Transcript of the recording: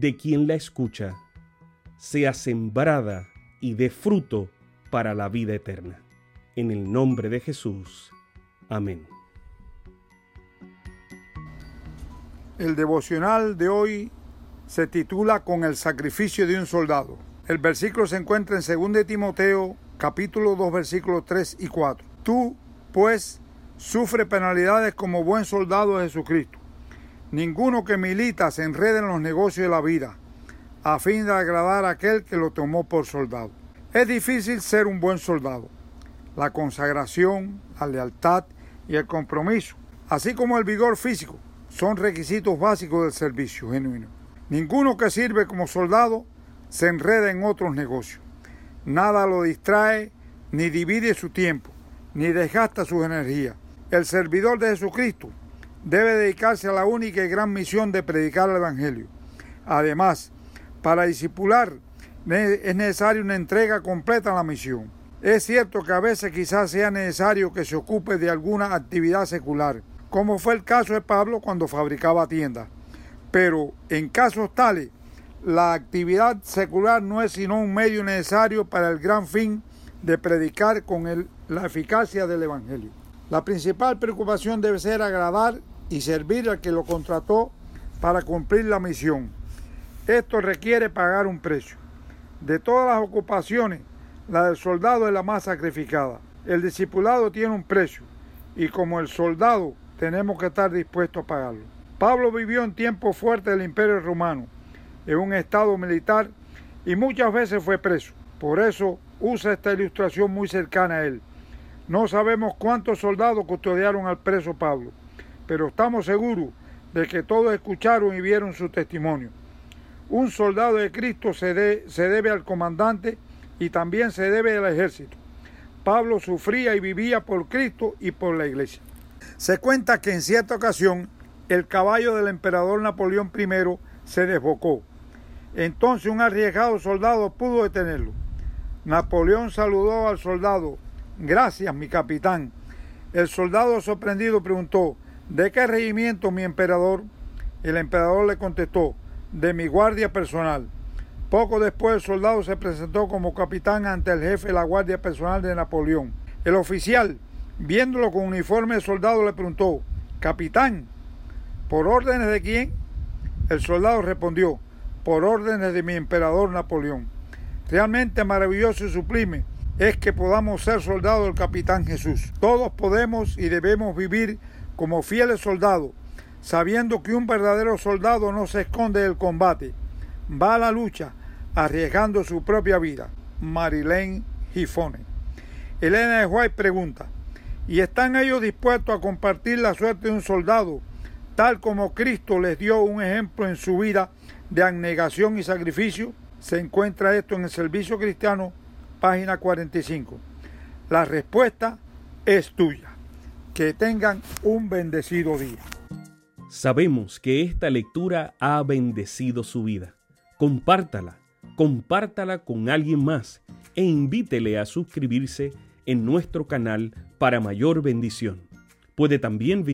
de quien la escucha, sea sembrada y dé fruto para la vida eterna. En el nombre de Jesús. Amén. El devocional de hoy se titula Con el sacrificio de un soldado. El versículo se encuentra en 2 Timoteo capítulo 2 versículos 3 y 4. Tú, pues, sufre penalidades como buen soldado de Jesucristo. Ninguno que milita se enrede en los negocios de la vida, a fin de agradar a aquel que lo tomó por soldado. Es difícil ser un buen soldado. La consagración, la lealtad y el compromiso, así como el vigor físico, son requisitos básicos del servicio genuino. Ninguno que sirve como soldado se enreda en otros negocios. Nada lo distrae ni divide su tiempo, ni desgasta su energía. El servidor de Jesucristo debe dedicarse a la única y gran misión de predicar el Evangelio. Además, para discipular es necesaria una entrega completa a la misión. Es cierto que a veces quizás sea necesario que se ocupe de alguna actividad secular, como fue el caso de Pablo cuando fabricaba tiendas. Pero en casos tales, la actividad secular no es sino un medio necesario para el gran fin de predicar con la eficacia del Evangelio. La principal preocupación debe ser agradar y servir al que lo contrató para cumplir la misión. Esto requiere pagar un precio. De todas las ocupaciones, la del soldado es la más sacrificada. El discipulado tiene un precio y como el soldado tenemos que estar dispuestos a pagarlo. Pablo vivió en tiempos fuertes del imperio romano, en un estado militar y muchas veces fue preso. Por eso usa esta ilustración muy cercana a él. No sabemos cuántos soldados custodiaron al preso Pablo, pero estamos seguros de que todos escucharon y vieron su testimonio. Un soldado de Cristo se, se debe al comandante y también se debe al ejército. Pablo sufría y vivía por Cristo y por la iglesia. Se cuenta que en cierta ocasión el caballo del emperador Napoleón I se desbocó. Entonces un arriesgado soldado pudo detenerlo. Napoleón saludó al soldado Gracias, mi capitán. El soldado sorprendido preguntó, ¿de qué regimiento, mi emperador? El emperador le contestó, de mi guardia personal. Poco después el soldado se presentó como capitán ante el jefe de la guardia personal de Napoleón. El oficial, viéndolo con uniforme de soldado, le preguntó, Capitán, ¿por órdenes de quién? El soldado respondió, por órdenes de mi emperador Napoleón. Realmente maravilloso y sublime es que podamos ser soldados del capitán Jesús. Todos podemos y debemos vivir como fieles soldados, sabiendo que un verdadero soldado no se esconde del combate, va a la lucha arriesgando su propia vida. Marilene Gifone. Elena de White pregunta, ¿y están ellos dispuestos a compartir la suerte de un soldado, tal como Cristo les dio un ejemplo en su vida de abnegación y sacrificio? Se encuentra esto en el servicio cristiano página 45. La respuesta es tuya. Que tengan un bendecido día. Sabemos que esta lectura ha bendecido su vida. Compártala, compártala con alguien más e invítele a suscribirse en nuestro canal para mayor bendición. Puede también